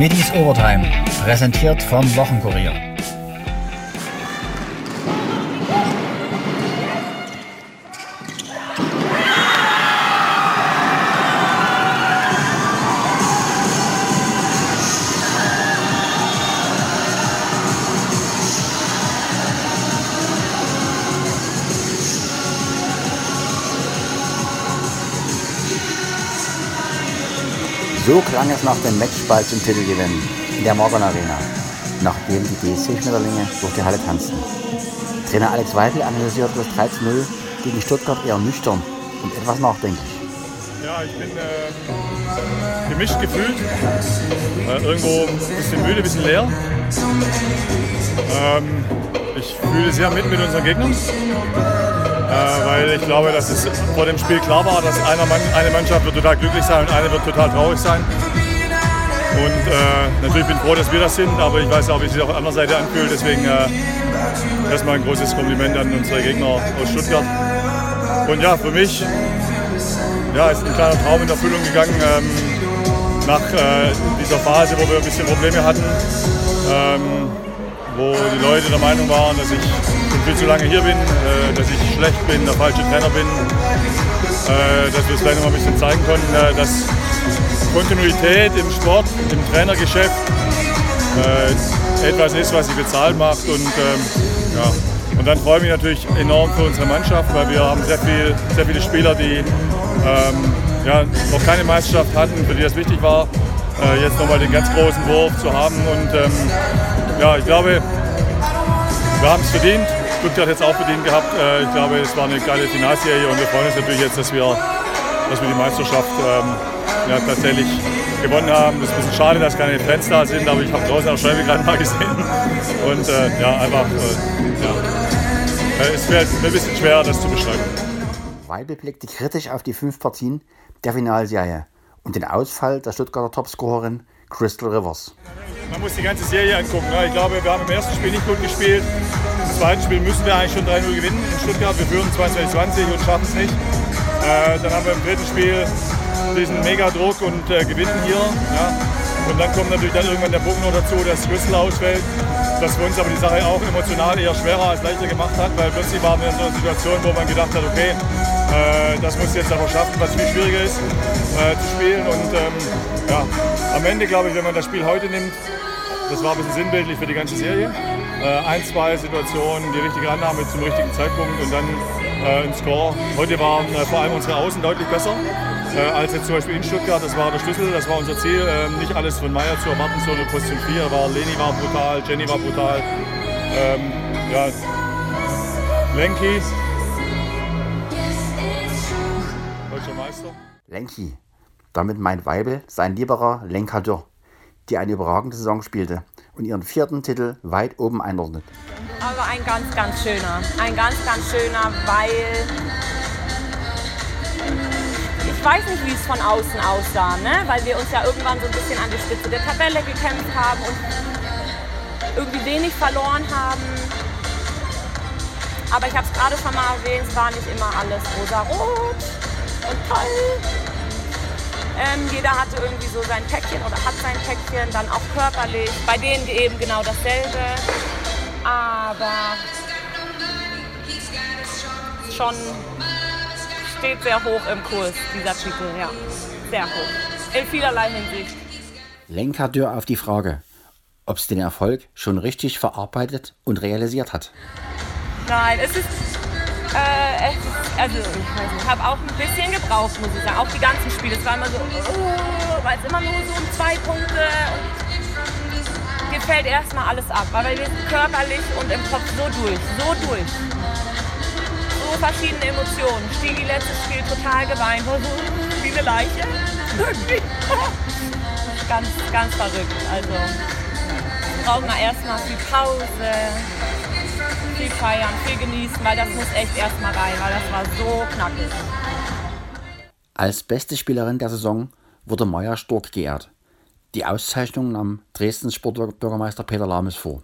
Middies Overtime, präsentiert vom Wochenkurier. So klang es nach dem Matchball zum Titelgewinn in der Morgan Arena, nachdem die DSC-Schmetterlinge durch die Halle tanzten. Trainer Alex Weidel analysierte das 3-0 gegen Stuttgart eher nüchtern und etwas nachdenklich. Ja, ich bin äh, gemischt gefühlt. Äh, irgendwo ein bisschen müde, ein bisschen leer. Ähm, ich fühle sehr mit mit unseren Gegnern. Äh, weil ich glaube, dass es vor dem Spiel klar war, dass Mann, eine Mannschaft wird total glücklich sein und eine wird total traurig sein. Und äh, natürlich bin ich froh, dass wir das sind, aber ich weiß auch, wie es sich auf der anderen Seite anfühlt. Deswegen äh, erstmal ein großes Kompliment an unsere Gegner aus Stuttgart. Und ja, für mich ja, ist ein kleiner Traum in Erfüllung gegangen ähm, nach äh, dieser Phase, wo wir ein bisschen Probleme hatten, ähm, wo die Leute der Meinung waren, dass ich viel zu lange hier bin, äh, dass ich schlecht bin, der falsche Trainer bin, äh, dass wir es vielleicht noch ein bisschen zeigen konnten, äh, dass Kontinuität im Sport, im Trainergeschäft äh, etwas ist, was sich bezahlt macht. Und, ähm, ja. und dann freue ich mich natürlich enorm für unsere Mannschaft, weil wir haben sehr, viel, sehr viele Spieler, die ähm, ja, noch keine Meisterschaft hatten, für die das wichtig war, äh, jetzt nochmal den ganz großen Wurf zu haben. Und ähm, ja, ich glaube, wir haben es verdient. Stuttgart es auch verdient gehabt. Äh, ich glaube, es war eine geile Finalserie und wir freuen uns natürlich jetzt, dass wir, dass wir die Meisterschaft ähm, ja, tatsächlich gewonnen haben. Es ist ein bisschen schade, dass keine Fans da sind, aber ich habe draußen auch Scheibe gerade mal gesehen. Und äh, ja, einfach, äh, ja. Es mir ein bisschen schwer, das zu beschreiben. Weibel blickte kritisch auf die fünf Partien der Finalserie und den Ausfall der Stuttgarter Topscorerin Crystal Rivers. Man muss die ganze Serie angucken. Ich glaube, wir haben im ersten Spiel nicht gut gespielt. Zweiten Spiel müssen wir eigentlich schon 3-0 gewinnen in Stuttgart. Wir führen 22-20 und schaffen es nicht. Äh, dann haben wir im dritten Spiel diesen Mega-Druck und äh, gewinnen hier. Ja. Und dann kommt natürlich dann irgendwann der Punkt noch dazu, dass Crystal ausfällt. Das für uns aber die Sache auch emotional eher schwerer als leichter gemacht hat, weil plötzlich waren wir in so einer Situation, wo man gedacht hat, okay, äh, das muss jetzt aber schaffen, was viel schwieriger ist äh, zu spielen. Und ähm, ja, am Ende glaube ich, wenn man das Spiel heute nimmt, das war ein bisschen sinnbildlich für die ganze Serie. Äh, ein, zwei Situationen, die richtige Annahme zum richtigen Zeitpunkt und dann äh, ein Score. Heute waren äh, vor allem unsere Außen deutlich besser äh, als jetzt zum Beispiel in Stuttgart. Das war der Schlüssel, das war unser Ziel. Ähm, nicht alles von Meier zu erwarten, so eine Position 4. War, Leni war brutal, Jenny war brutal. Ähm, ja, Lenki, deutscher Meister. Lenki. Damit meint Weibel sein lieberer Lenka Dürr, die eine überragende Saison spielte und ihren vierten Titel weit oben einordnet. Aber ein ganz, ganz schöner. Ein ganz, ganz schöner, weil ich weiß nicht, wie es von außen aussah, ne? weil wir uns ja irgendwann so ein bisschen an die Spitze der Tabelle gekämpft haben und irgendwie wenig verloren haben. Aber ich habe es gerade schon mal erwähnt, es war nicht immer alles rosa-rot und toll. Ähm, jeder hatte irgendwie so sein Päckchen oder hat sein Päckchen, dann auch körperlich. Bei denen eben genau dasselbe. Aber schon steht sehr hoch im Kurs, dieser Titel, ja. Sehr hoch. In vielerlei Hinsicht. Lenka Dürr auf die Frage, ob sie den Erfolg schon richtig verarbeitet und realisiert hat. Nein, es ist, äh, ist also ich habe auch ein bisschen gebraucht, muss ich sagen. Auch die ganzen Spiele. Es war immer so, oh, weil es immer nur so um zwei Punkte und mir fällt erstmal alles ab, weil wir sind körperlich und im Kopf so durch, so durch. So verschiedene Emotionen. Stigi letztes Spiel total geweint, war so wie eine Leiche. Ganz, ganz verrückt. Also brauchen wir erstmal viel Pause, viel feiern, viel genießen, weil das muss echt erstmal rein, weil das war so knackig. Als beste Spielerin der Saison wurde Maya Stork geehrt. Die Auszeichnung nahm Dresdens Sportbürgermeister Peter Lames vor.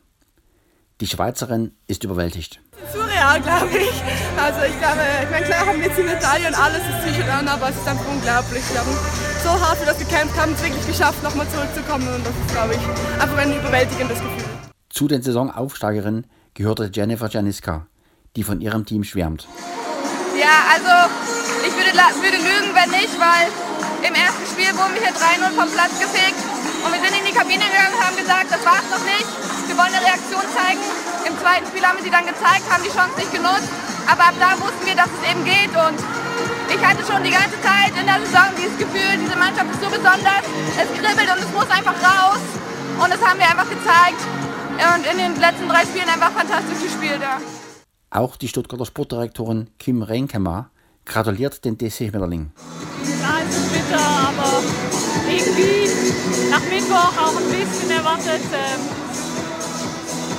Die Schweizerin ist überwältigt. Surreal glaube ich. Also ich glaube, ich meine, klar haben wir jetzt die Medaille und alles ist sicher dran, aber es ist einfach unglaublich. Wir haben so hart für das gekämpft, haben es wirklich geschafft, nochmal zurückzukommen und das ist, glaube ich, einfach ein überwältigendes Gefühl. Zu den Saisonaufsteigerinnen gehörte Jennifer Janiska, die von ihrem Team schwärmt. Ja, also ich würde, würde lügen, wenn nicht, weil im ersten Spiel wurden wir hier 3-0 vom Platz gefegt und wir sind in die Kabine gegangen und haben gesagt, das war's noch nicht, wir wollen eine Reaktion zeigen. Im zweiten Spiel haben wir sie dann gezeigt, haben die Chance nicht genutzt, aber ab da wussten wir, dass es eben geht und ich hatte schon die ganze Zeit in der Saison dieses Gefühl, diese Mannschaft ist so besonders, es kribbelt und es muss einfach raus und das haben wir einfach gezeigt und in den letzten drei Spielen einfach fantastisch gespielt. Ja. Auch die Stuttgarter Sportdirektorin Kim Renkema gratuliert den DC-Schmetterling. Ja, es ist bitter, aber irgendwie nach Mittwoch auch ein bisschen erwartet. Ähm,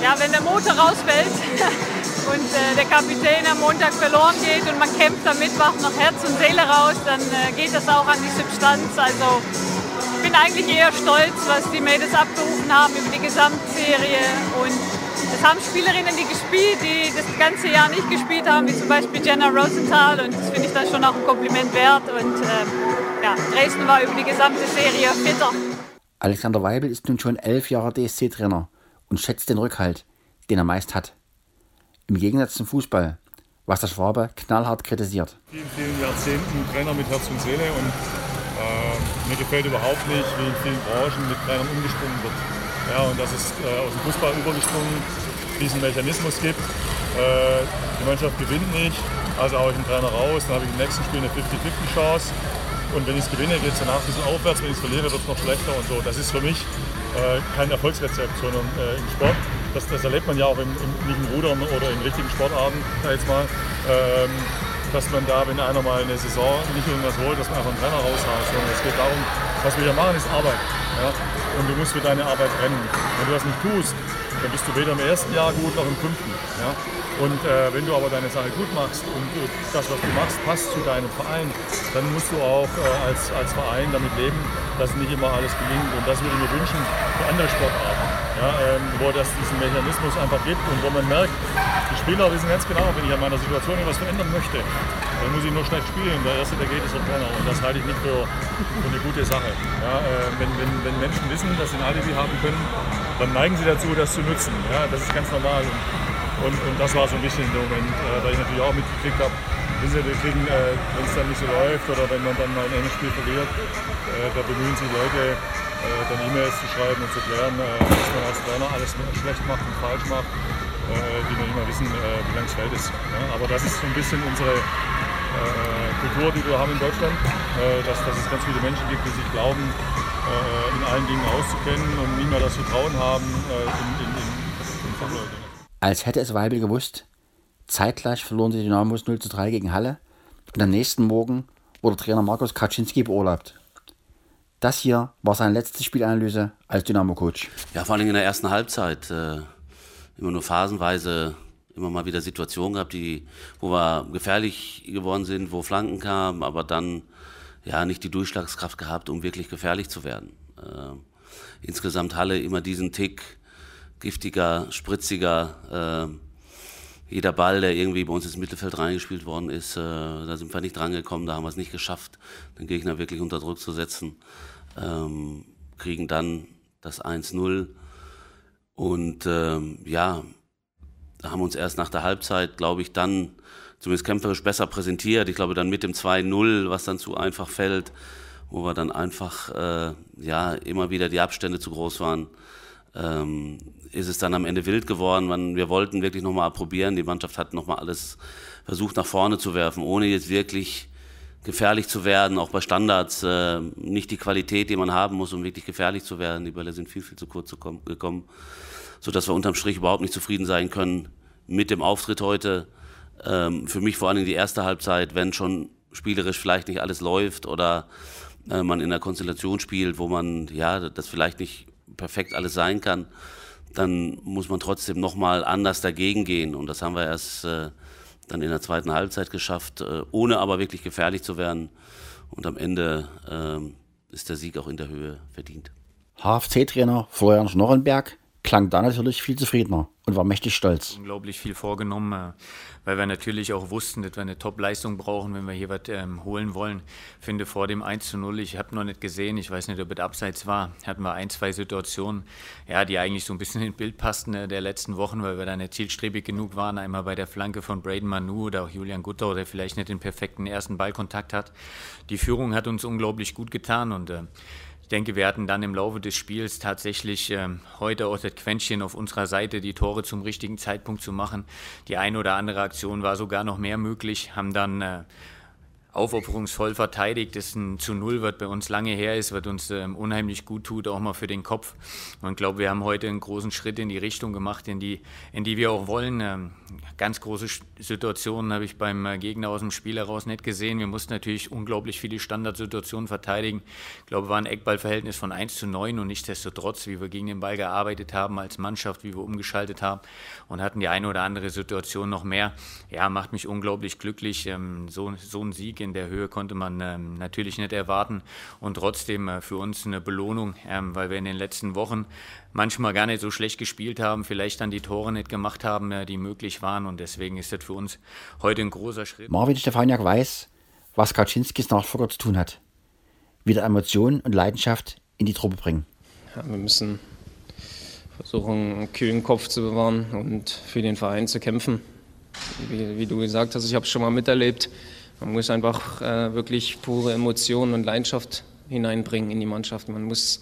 ja, wenn der Motor rausfällt und äh, der Kapitän am Montag verloren geht und man kämpft am Mittwoch noch Herz und Seele raus, dann äh, geht das auch an die Substanz. Also eigentlich eher stolz, was die Mädels abgerufen haben über die Gesamtserie und es haben Spielerinnen, die gespielt, die das ganze Jahr nicht gespielt haben, wie zum Beispiel Jenna Rosenthal. Und das finde ich dann schon auch ein Kompliment wert. Und ähm, ja, Dresden war über die gesamte Serie fitter. Alexander Weibel ist nun schon elf Jahre DSC-Trainer und schätzt den Rückhalt, den er meist hat. Im Gegensatz zum Fußball, was der Schwabe knallhart kritisiert. Vielen, vielen Jahrzehnten Trainer mit Herz und Seele und mir gefällt überhaupt nicht, wie in vielen Branchen mit Trainern umgesprungen wird. Ja, und dass es äh, aus dem Fußball übergesprungen diesen Mechanismus gibt. Äh, die Mannschaft gewinnt nicht, also haue ich einen Trainer raus, dann habe ich im nächsten Spiel eine 50-50-Chance. Und wenn ich es gewinne, geht es danach ein bisschen aufwärts. Wenn ich es verliere, wird es noch schlechter und so. Das ist für mich äh, kein Erfolgsrezept, sondern äh, im Sport. Das, das, erlebt man ja auch im, im, nicht im Rudern oder in richtigen Sportarten, jetzt mal. Ähm, dass man da, wenn einer mal eine Saison nicht irgendwas holt, dass man einfach einen Trainer raushaut. Sondern es geht darum, was wir hier machen, ist Arbeit. Ja? Und du musst für deine Arbeit rennen. Wenn du das nicht tust, dann bist du weder im ersten Jahr gut noch im fünften. Ja? Und äh, wenn du aber deine Sache gut machst und das, was du machst, passt zu deinem Verein, dann musst du auch äh, als, als Verein damit leben, dass nicht immer alles gelingt. Und das würde ich mir wünschen für andere Sportarten, ja, ähm, wo das diesen Mechanismus einfach gibt und wo man merkt, die Spieler wissen ganz genau, wenn ich an meiner Situation etwas verändern möchte, dann muss ich nur schlecht spielen. Der Erste, der geht, ist der Trainer. Und das halte ich nicht für, für eine gute Sache. Ja, äh, wenn, wenn, wenn Menschen wissen, dass sie ein Alibi haben können, dann neigen sie dazu, das zu nutzen. Ja, das ist ganz normal. Und, und, das war so ein bisschen der Moment, äh, weil ich natürlich auch mitgekriegt habe, wenn es dann nicht so läuft oder wenn man dann mal ein enges Spiel verliert, äh, da bemühen sich Leute, dann E-Mails zu schreiben und zu klären, äh, was man als Trainer alles schlecht macht und falsch macht, äh, die noch nicht mal wissen, wie lang das Feld ist. Aber das ist so ein bisschen unsere Kultur, die wir haben in Deutschland, dass, dass es ganz viele Menschen gibt, die sich glauben, in allen Dingen auszukennen und nie mehr das Vertrauen haben in, in, in, in Fachleute. Als hätte es Weibel gewusst, zeitgleich verloren die Dynamos 0 zu 3 gegen Halle und am nächsten Morgen wurde Trainer Markus Kaczynski beurlaubt. Das hier war seine letzte Spielanalyse als Dynamo-Coach. Ja, vor allem in der ersten Halbzeit. Äh, immer nur phasenweise immer mal wieder Situationen gehabt, die, wo wir gefährlich geworden sind, wo Flanken kamen, aber dann ja nicht die Durchschlagskraft gehabt, um wirklich gefährlich zu werden. Äh, insgesamt Halle immer diesen Tick giftiger, spritziger. Äh, jeder Ball, der irgendwie bei uns ins Mittelfeld reingespielt worden ist, äh, da sind wir nicht drangekommen, da haben wir es nicht geschafft, den Gegner wirklich unter Druck zu setzen. Ähm, kriegen dann das 1-0 und ähm, ja, haben uns erst nach der Halbzeit, glaube ich, dann zumindest kämpferisch besser präsentiert. Ich glaube dann mit dem 2-0, was dann zu einfach fällt, wo wir dann einfach äh, ja immer wieder die Abstände zu groß waren ähm, ist es dann am Ende wild geworden. Man, wir wollten wirklich nochmal probieren. Die Mannschaft hat nochmal alles versucht nach vorne zu werfen, ohne jetzt wirklich gefährlich zu werden, auch bei Standards. Äh, nicht die Qualität, die man haben muss, um wirklich gefährlich zu werden. Die Bälle sind viel, viel zu kurz gekommen, sodass wir unterm Strich überhaupt nicht zufrieden sein können mit dem Auftritt heute. Ähm, für mich vor allem die erste Halbzeit, wenn schon spielerisch vielleicht nicht alles läuft oder äh, man in einer Konstellation spielt, wo man ja das vielleicht nicht perfekt alles sein kann, dann muss man trotzdem nochmal anders dagegen gehen. Und das haben wir erst äh, dann in der zweiten Halbzeit geschafft, äh, ohne aber wirklich gefährlich zu werden. Und am Ende äh, ist der Sieg auch in der Höhe verdient. HFC-Trainer Florian Schnorrenberg klang da natürlich viel zufriedener und war mächtig stolz. Unglaublich viel vorgenommen, äh, weil wir natürlich auch wussten, dass wir eine Top-Leistung brauchen, wenn wir hier was ähm, holen wollen. Ich finde vor dem 1 zu 0, ich habe noch nicht gesehen, ich weiß nicht, ob es abseits war, hatten wir ein, zwei Situationen, ja, die eigentlich so ein bisschen ins Bild passten äh, der letzten Wochen, weil wir da nicht zielstrebig genug waren. Einmal bei der Flanke von Braden Manu oder auch Julian Guttau, der vielleicht nicht den perfekten ersten Ballkontakt hat. Die Führung hat uns unglaublich gut getan und äh, ich denke, wir hatten dann im Laufe des Spiels tatsächlich äh, heute auch das Quäntchen auf unserer Seite, die Tore zum richtigen Zeitpunkt zu machen. Die eine oder andere Aktion war sogar noch mehr möglich, haben dann äh, aufopferungsvoll verteidigt. Das ein zu Null, was bei uns lange her ist, was uns ähm, unheimlich gut tut, auch mal für den Kopf. Und ich glaube, wir haben heute einen großen Schritt in die Richtung gemacht, in die, in die wir auch wollen. Ähm, ganz große Situationen habe ich beim äh, Gegner aus dem Spiel heraus nicht gesehen. Wir mussten natürlich unglaublich viele Standardsituationen verteidigen. Ich glaube, war ein Eckballverhältnis von 1 zu 9 und nichtsdestotrotz, wie wir gegen den Ball gearbeitet haben als Mannschaft, wie wir umgeschaltet haben und hatten die eine oder andere Situation noch mehr. Ja, macht mich unglaublich glücklich. Ähm, so, so ein Sieg in der Höhe konnte man ähm, natürlich nicht erwarten und trotzdem äh, für uns eine Belohnung, ähm, weil wir in den letzten Wochen manchmal gar nicht so schlecht gespielt haben, vielleicht dann die Tore nicht gemacht haben, äh, die möglich waren und deswegen ist das für uns heute ein großer Schritt. Marvin Stefaniak weiß, was Kaczynskis Nachfolger zu tun hat. Wieder Emotionen und Leidenschaft in die Truppe bringen. Ja, wir müssen versuchen, einen kühlen Kopf zu bewahren und für den Verein zu kämpfen. Wie, wie du gesagt hast, ich habe es schon mal miterlebt. Man muss einfach äh, wirklich pure Emotionen und Leidenschaft hineinbringen in die Mannschaft. Man muss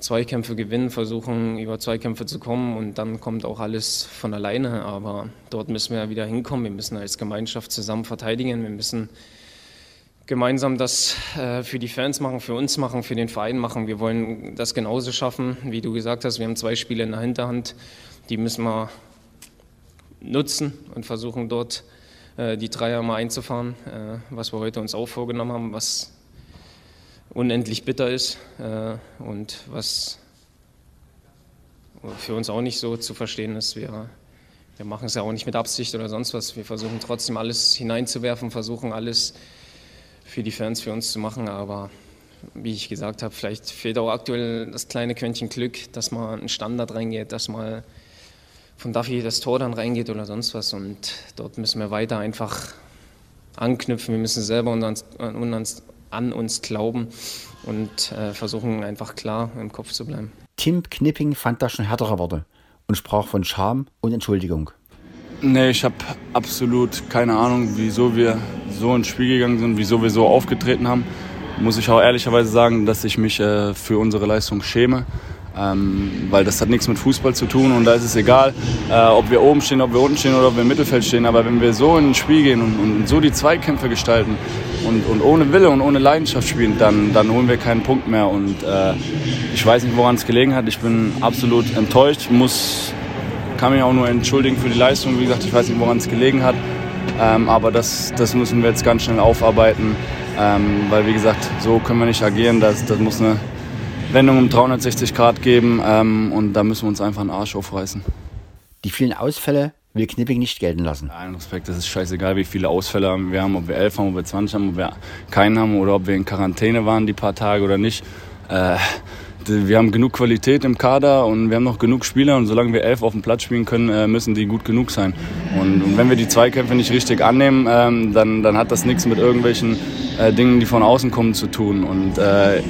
Zweikämpfe gewinnen, versuchen über Zweikämpfe zu kommen und dann kommt auch alles von alleine. Aber dort müssen wir wieder hinkommen. Wir müssen als Gemeinschaft zusammen verteidigen. Wir müssen gemeinsam das äh, für die Fans machen, für uns machen, für den Verein machen. Wir wollen das genauso schaffen, wie du gesagt hast. Wir haben zwei Spiele in der Hinterhand, die müssen wir nutzen und versuchen dort die Dreier mal einzufahren, äh, was wir heute uns auch vorgenommen haben, was unendlich bitter ist äh, und was für uns auch nicht so zu verstehen ist. Wir, wir machen es ja auch nicht mit Absicht oder sonst was. Wir versuchen trotzdem alles hineinzuwerfen, versuchen alles für die Fans, für uns zu machen. Aber wie ich gesagt habe, vielleicht fehlt auch aktuell das kleine Quäntchen Glück, dass mal ein Standard reingeht, dass mal von Duffy das Tor dann reingeht oder sonst was. Und dort müssen wir weiter einfach anknüpfen. Wir müssen selber an uns, an uns glauben und äh, versuchen einfach klar im Kopf zu bleiben. Tim Knipping fand da schon härtere Worte und sprach von Scham und Entschuldigung. Nee, ich habe absolut keine Ahnung, wieso wir so ins Spiel gegangen sind, wieso wir so aufgetreten haben. Muss ich auch ehrlicherweise sagen, dass ich mich äh, für unsere Leistung schäme. Ähm, weil das hat nichts mit Fußball zu tun und da ist es egal, äh, ob wir oben stehen, ob wir unten stehen oder ob wir im Mittelfeld stehen. Aber wenn wir so in ein Spiel gehen und, und so die Zweikämpfe gestalten und, und, ohne Wille und ohne Leidenschaft spielen, dann, dann holen wir keinen Punkt mehr. Und äh, ich weiß nicht, woran es gelegen hat. Ich bin absolut enttäuscht, muss, kann mich auch nur entschuldigen für die Leistung. Wie gesagt, ich weiß nicht, woran es gelegen hat. Ähm, aber das, das müssen wir jetzt ganz schnell aufarbeiten, ähm, weil wie gesagt, so können wir nicht agieren. Das, das muss eine Wendung um 360 Grad geben ähm, und da müssen wir uns einfach einen Arsch aufreißen. Die vielen Ausfälle will Knipping nicht gelten lassen. Nein, Respekt, das ist scheißegal, wie viele Ausfälle wir haben, ob wir elf haben, ob wir 20 haben, ob wir keinen haben oder ob wir in Quarantäne waren die paar Tage oder nicht. Äh, wir haben genug Qualität im Kader und wir haben noch genug Spieler und solange wir elf auf dem Platz spielen können, äh, müssen die gut genug sein. Und, und wenn wir die Zweikämpfe nicht richtig annehmen, ähm, dann, dann hat das nichts mit irgendwelchen äh, Dingen, die von außen kommen, zu tun. Und äh,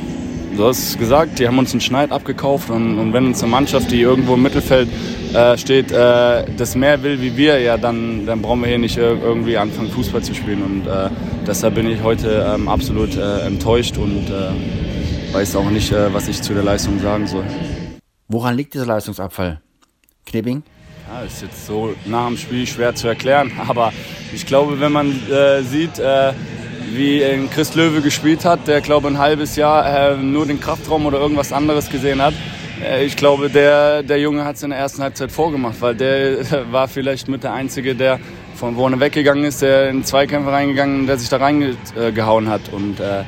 Du hast gesagt, die haben uns einen Schneid abgekauft und, und wenn uns eine Mannschaft, die irgendwo im Mittelfeld äh, steht, äh, das mehr will wie wir, ja, dann, dann brauchen wir hier nicht irgendwie anfangen, Fußball zu spielen. Und äh, deshalb bin ich heute ähm, absolut äh, enttäuscht und äh, weiß auch nicht, äh, was ich zu der Leistung sagen soll. Woran liegt dieser Leistungsabfall? Knibbing? Ja, ist jetzt so nach dem Spiel schwer zu erklären, aber ich glaube, wenn man sieht, wie Chris Löwe gespielt hat, der glaube ein halbes Jahr äh, nur den Kraftraum oder irgendwas anderes gesehen hat. Äh, ich glaube, der, der Junge hat es in der ersten Halbzeit vorgemacht, weil der war vielleicht mit der Einzige, der von vorne weggegangen ist, der in Zweikämpfe reingegangen, der sich da reingehauen hat. Und äh,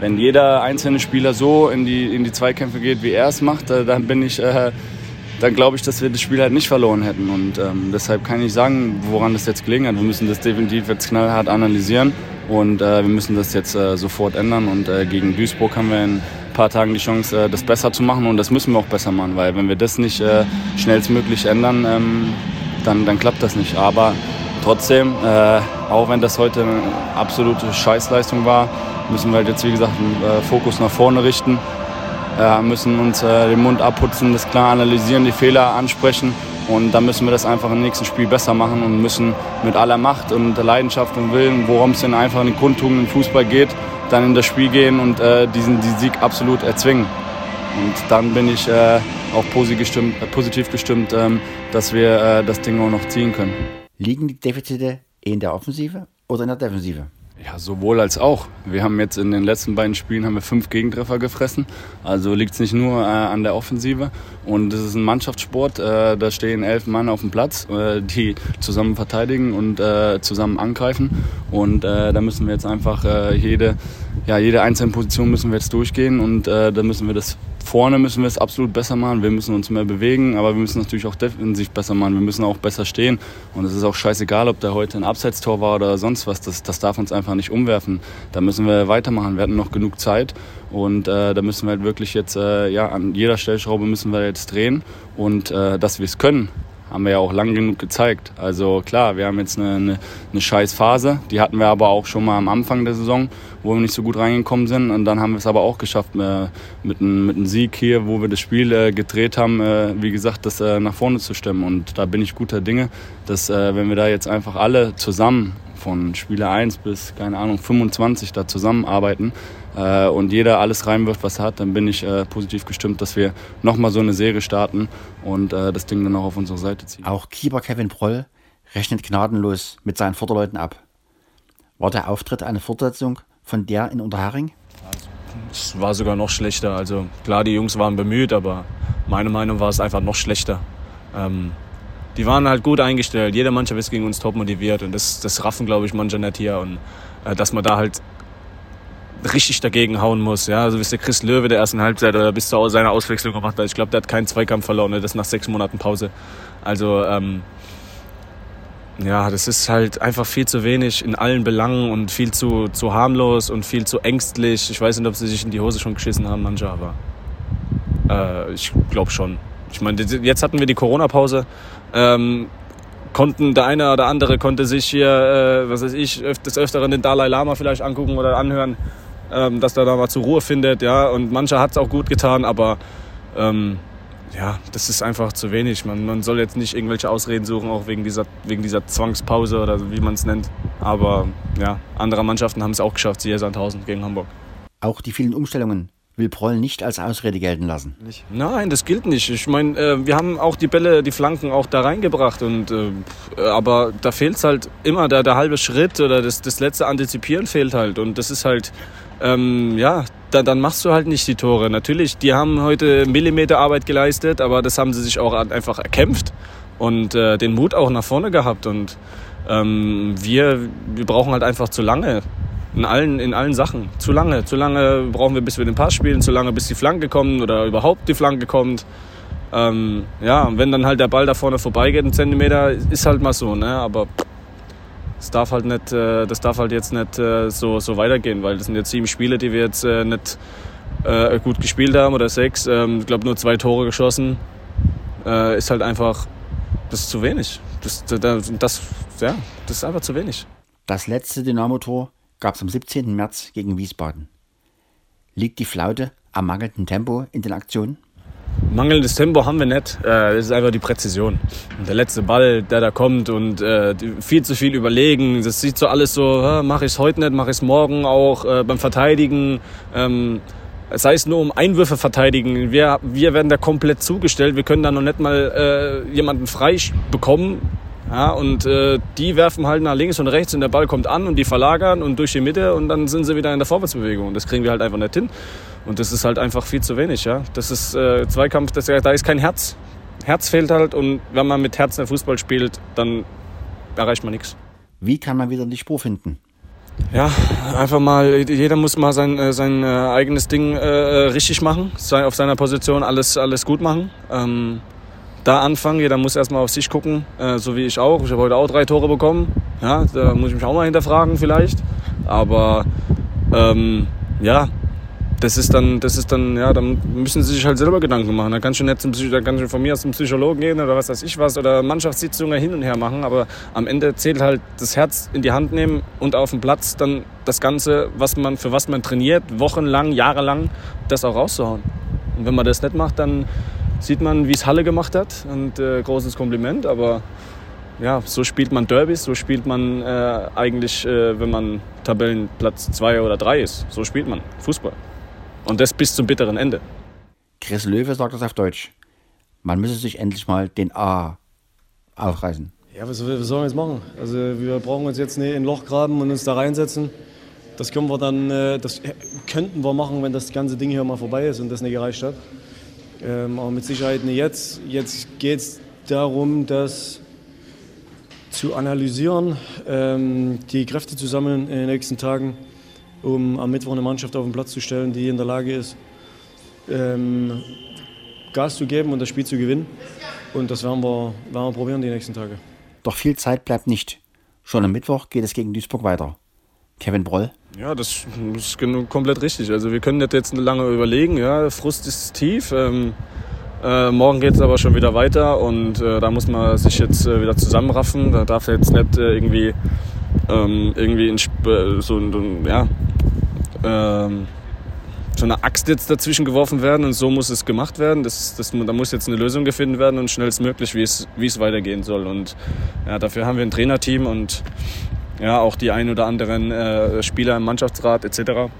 wenn jeder einzelne Spieler so in die, in die Zweikämpfe geht, wie er es macht, äh, dann bin ich, äh, dann glaube ich, dass wir das Spiel halt nicht verloren hätten. Und ähm, deshalb kann ich sagen, woran das jetzt gelegen hat. Wir müssen das definitiv jetzt knallhart analysieren. Und äh, wir müssen das jetzt äh, sofort ändern. Und äh, gegen Duisburg haben wir in paar Tagen die Chance, äh, das besser zu machen und das müssen wir auch besser machen, weil wenn wir das nicht äh, schnellstmöglich ändern, ähm, dann, dann klappt das nicht. Aber trotzdem, äh, auch wenn das heute eine absolute Scheißleistung war, müssen wir halt jetzt, wie gesagt, den Fokus nach vorne richten, müssen uns den Mund abputzen, das klar analysieren, die Fehler ansprechen und dann müssen wir das einfach im nächsten Spiel besser machen und müssen mit aller Macht und Leidenschaft und Willen, worum es denn einfach in den Grundtugenden im Fußball geht, dann in das Spiel gehen und äh, diesen, diesen Sieg absolut erzwingen. Und dann bin ich äh, auch positiv gestimmt, äh, positiv gestimmt ähm, dass wir äh, das Ding auch noch ziehen können. Liegen die Defizite in der Offensive oder in der Defensive? Ja, sowohl als auch. Wir haben jetzt in den letzten beiden Spielen haben wir fünf Gegentreffer gefressen. Also liegt es nicht nur äh, an der Offensive. Und es ist ein Mannschaftssport. Äh, da stehen elf Mann auf dem Platz, äh, die zusammen verteidigen und äh, zusammen angreifen. Und äh, da müssen wir jetzt einfach äh, jede, ja, jede einzelne Position müssen wir jetzt durchgehen. Und da müssen wir das vorne müssen wir es absolut besser machen. Wir müssen uns mehr bewegen, aber wir müssen natürlich auch defensiv besser machen. Wir müssen auch besser stehen. Und es ist auch scheißegal, ob da heute ein Abseitstor war oder sonst was. Das, das darf uns einfach nicht umwerfen. Da müssen wir weitermachen. Wir hatten noch genug Zeit. Und äh, da müssen wir halt wirklich jetzt, äh, ja, an jeder Stellschraube müssen wir jetzt drehen. Und äh, dass wir es können, haben wir ja auch lang genug gezeigt. Also klar, wir haben jetzt eine, eine, eine scheiß Phase, die hatten wir aber auch schon mal am Anfang der Saison, wo wir nicht so gut reingekommen sind. Und dann haben wir es aber auch geschafft äh, mit, einem, mit Sieg hier, wo wir das Spiel äh, gedreht haben, äh, wie gesagt, das äh, nach vorne zu stemmen. Und da bin ich guter Dinge, dass äh, wenn wir da jetzt einfach alle zusammen von Spieler 1 bis, keine Ahnung, 25 da zusammenarbeiten, äh, und jeder alles reinwirft, was er hat, dann bin ich äh, positiv gestimmt, dass wir nochmal so eine Serie starten und äh, das Ding dann auch auf unsere Seite ziehen. Auch Keeper Kevin Proll rechnet gnadenlos mit seinen Vorderleuten ab. War der Auftritt eine Fortsetzung von der in Unterharing? Es war sogar noch schlechter. Also klar, die Jungs waren bemüht, aber meiner Meinung war es einfach noch schlechter. Ähm, die waren halt gut eingestellt. Jeder Mannschaft ist gegen uns top motiviert und das, das raffen, glaube ich, manche nicht hier. Und äh, dass man da halt richtig dagegen hauen muss. Ja, also bis der Chris Löwe der ersten Halbzeit oder bis zu seiner Auswechslung gemacht hat. Ich glaube, der hat keinen Zweikampf verloren, ne? das nach sechs Monaten Pause. Also ähm, ja, das ist halt einfach viel zu wenig in allen Belangen und viel zu, zu harmlos und viel zu ängstlich. Ich weiß nicht, ob sie sich in die Hose schon geschissen haben, manche, aber äh, ich glaube schon. Ich meine, jetzt hatten wir die Corona-Pause. Ähm, konnten der eine oder andere konnte sich hier, äh, was weiß ich, des Öfteren den Dalai Lama vielleicht angucken oder anhören ähm, dass er da mal zur Ruhe findet. Ja? Und mancher hat es auch gut getan, aber ähm, ja, das ist einfach zu wenig. Man, man soll jetzt nicht irgendwelche Ausreden suchen, auch wegen dieser, wegen dieser Zwangspause oder wie man es nennt. Aber ja, andere Mannschaften haben es auch geschafft, siehe Sandhausen gegen Hamburg. Auch die vielen Umstellungen will Proll nicht als Ausrede gelten lassen. Nein, das gilt nicht. Ich meine, äh, wir haben auch die Bälle, die Flanken auch da reingebracht. Und, äh, aber da fehlt es halt immer, der, der halbe Schritt oder das, das letzte Antizipieren fehlt halt. Und das ist halt ähm, ja, dann, dann machst du halt nicht die Tore. Natürlich, die haben heute Millimeterarbeit geleistet, aber das haben sie sich auch einfach erkämpft und äh, den Mut auch nach vorne gehabt. Und ähm, wir, wir brauchen halt einfach zu lange. In allen, in allen Sachen. Zu lange. Zu lange brauchen wir, bis wir den Pass spielen, zu lange, bis die Flanke kommt oder überhaupt die Flanke kommt. Ähm, ja, und wenn dann halt der Ball da vorne vorbeigeht, ein Zentimeter, ist halt mal so, ne? Aber das darf halt nicht, äh, das darf halt jetzt nicht äh, so, so weitergehen, weil das sind jetzt sieben Spiele, die wir jetzt äh, nicht gut gespielt haben oder sechs. Ähm, ich glaube nur zwei Tore geschossen. Ist halt einfach, das ist zu wenig. Das, das, ja, das ist einfach zu wenig. Das letzte Dynamo-Tor gab es am 17. März gegen Wiesbaden. Liegt die Flaute am mangelnden Tempo in den Aktionen? Mangelndes Tempo haben wir nicht. Äh, ist einfach die Präzision. Der letzte Ball, der da kommt und äh, viel zu viel überlegen. Das sieht so alles so, mache ich es heute nicht, mache ich es morgen auch äh, beim Verteidigen. Ähm, sei es nur um Einwürfe verteidigen. Wir, wir werden da komplett zugestellt. Wir können da noch nicht mal äh, jemanden frei bekommen. Ja, und äh, die werfen halt nach links und rechts und der Ball kommt an und die verlagern und durch die Mitte und dann sind sie wieder in der Vorwärtsbewegung. Das kriegen wir halt einfach nicht hin. Und das ist halt einfach viel zu wenig. Ja? Das ist äh, Zweikampf, das, da ist kein Herz. Herz fehlt halt und wenn man mit Herzen Fußball spielt, dann erreicht man nichts. Wie kann man wieder die Spur finden? Ja, einfach mal, jeder muss mal sein, äh, sein äh, eigenes Ding äh, äh richtig machen, auf seiner Position alles, alles gut machen. Ähm, da anfangen, jeder muss erstmal auf sich gucken, äh, so wie ich auch. Ich habe heute auch drei Tore bekommen. Ja, da muss ich mich auch mal hinterfragen vielleicht. Aber ähm, ja, das ist dann, das ist dann, ja, dann müssen sie sich halt selber Gedanken machen. Da kannst du nicht zum da kannst du von mir aus zum Psychologen gehen oder was weiß ich was oder Mannschaftssitzungen hin und her machen. Aber am Ende zählt halt das Herz in die Hand nehmen und auf dem Platz dann das Ganze, was man, für was man trainiert, wochenlang, jahrelang, das auch rauszuhauen. Und wenn man das nicht macht, dann sieht man, wie es Halle gemacht hat. Und äh, großes Kompliment, aber ja, so spielt man Derbys, so spielt man äh, eigentlich, äh, wenn man Tabellenplatz 2 oder 3 ist. So spielt man Fußball. Und das bis zum bitteren Ende. Chris Löwe sagt das auf Deutsch. Man müsse sich endlich mal den A aufreißen. Ja, was, was sollen wir jetzt machen? Also wir brauchen uns jetzt nicht in ein Loch graben und uns da reinsetzen. Das können wir dann, äh, das könnten wir machen, wenn das ganze Ding hier mal vorbei ist und das nicht gereicht hat. Ähm, aber mit Sicherheit nicht jetzt. Jetzt geht es darum, das zu analysieren, ähm, die Kräfte zu sammeln in den nächsten Tagen um am Mittwoch eine Mannschaft auf den Platz zu stellen, die in der Lage ist, ähm, Gas zu geben und das Spiel zu gewinnen. Und das werden wir, werden wir probieren die nächsten Tage. Doch viel Zeit bleibt nicht. Schon am Mittwoch geht es gegen Duisburg weiter. Kevin Broll. Ja, das ist komplett richtig. Also wir können das jetzt lange überlegen. Ja, Frust ist tief. Ähm, äh, morgen geht es aber schon wieder weiter und äh, da muss man sich jetzt äh, wieder zusammenraffen. Da darf jetzt nicht äh, irgendwie ähm, irgendwie in, so, so, ja, ähm, so eine Axt jetzt dazwischen geworfen werden und so muss es gemacht werden. Das, das, da muss jetzt eine Lösung gefunden werden und schnellstmöglich, wie es, wie es weitergehen soll. Und ja, dafür haben wir ein Trainerteam und ja, auch die ein oder anderen äh, Spieler im Mannschaftsrat etc.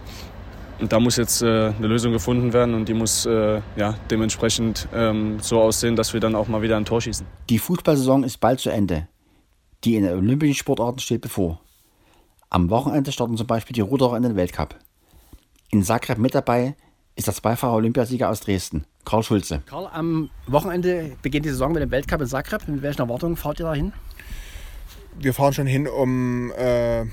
Und da muss jetzt äh, eine Lösung gefunden werden und die muss äh, ja, dementsprechend ähm, so aussehen, dass wir dann auch mal wieder ein Tor schießen. Die Fußballsaison ist bald zu Ende. Die in den olympischen Sportarten steht bevor. Am Wochenende starten zum Beispiel die Ruderer in den Weltcup. In Zagreb mit dabei ist der zweifache Olympiasieger aus Dresden, Karl Schulze. Karl, am Wochenende beginnt die Saison mit dem Weltcup in Zagreb. Mit welchen Erwartungen fahrt ihr da hin? Wir fahren schon hin, um äh,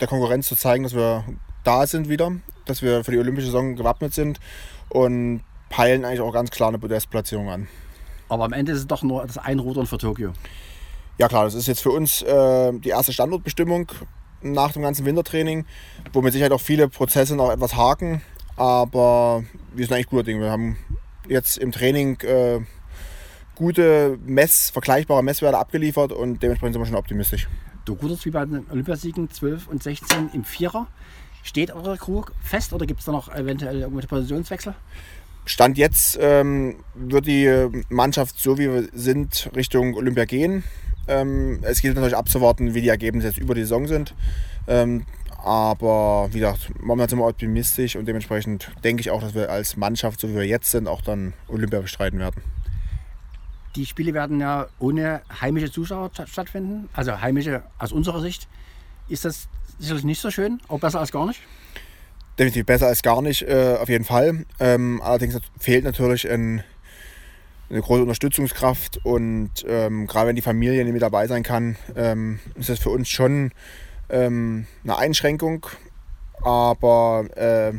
der Konkurrenz zu zeigen, dass wir da sind wieder, dass wir für die olympische Saison gewappnet sind und peilen eigentlich auch ganz klar eine Podestplatzierung an. Aber am Ende ist es doch nur das Einrudern für Tokio. Ja klar, das ist jetzt für uns äh, die erste Standortbestimmung nach dem ganzen Wintertraining, wo mit Sicherheit auch viele Prozesse noch etwas haken. Aber wir sind eigentlich guter Ding. Wir haben jetzt im Training äh, gute Mess, vergleichbare Messwerte abgeliefert und dementsprechend sind wir schon optimistisch. Du ruderst wie bei den Olympiasiegen 12 und 16 im Vierer. Steht eure Crew fest oder gibt es da noch eventuell irgendwelche Positionswechsel? Stand jetzt ähm, wird die Mannschaft, so wie wir sind, Richtung Olympia gehen. Ähm, es gilt natürlich abzuwarten, wie die Ergebnisse jetzt über die Saison sind. Ähm, aber wie gesagt, momentan sind wir optimistisch und dementsprechend denke ich auch, dass wir als Mannschaft, so wie wir jetzt sind, auch dann Olympia bestreiten werden. Die Spiele werden ja ohne heimische Zuschauer stattfinden, also heimische aus unserer Sicht. Ist das sicherlich nicht so schön, auch besser als gar nicht? Definitiv besser als gar nicht, äh, auf jeden Fall. Ähm, allerdings fehlt natürlich ein eine große Unterstützungskraft und ähm, gerade wenn die Familie nicht mit dabei sein kann, ähm, ist das für uns schon ähm, eine Einschränkung. Aber äh,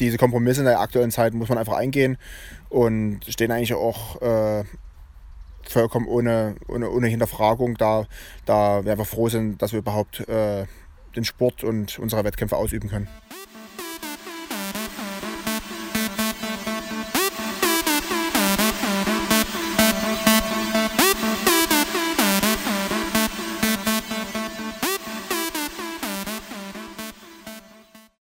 diese Kompromisse in der aktuellen Zeit muss man einfach eingehen und stehen eigentlich auch äh, vollkommen ohne, ohne, ohne Hinterfragung da, da wir einfach froh sind, dass wir überhaupt äh, den Sport und unsere Wettkämpfe ausüben können.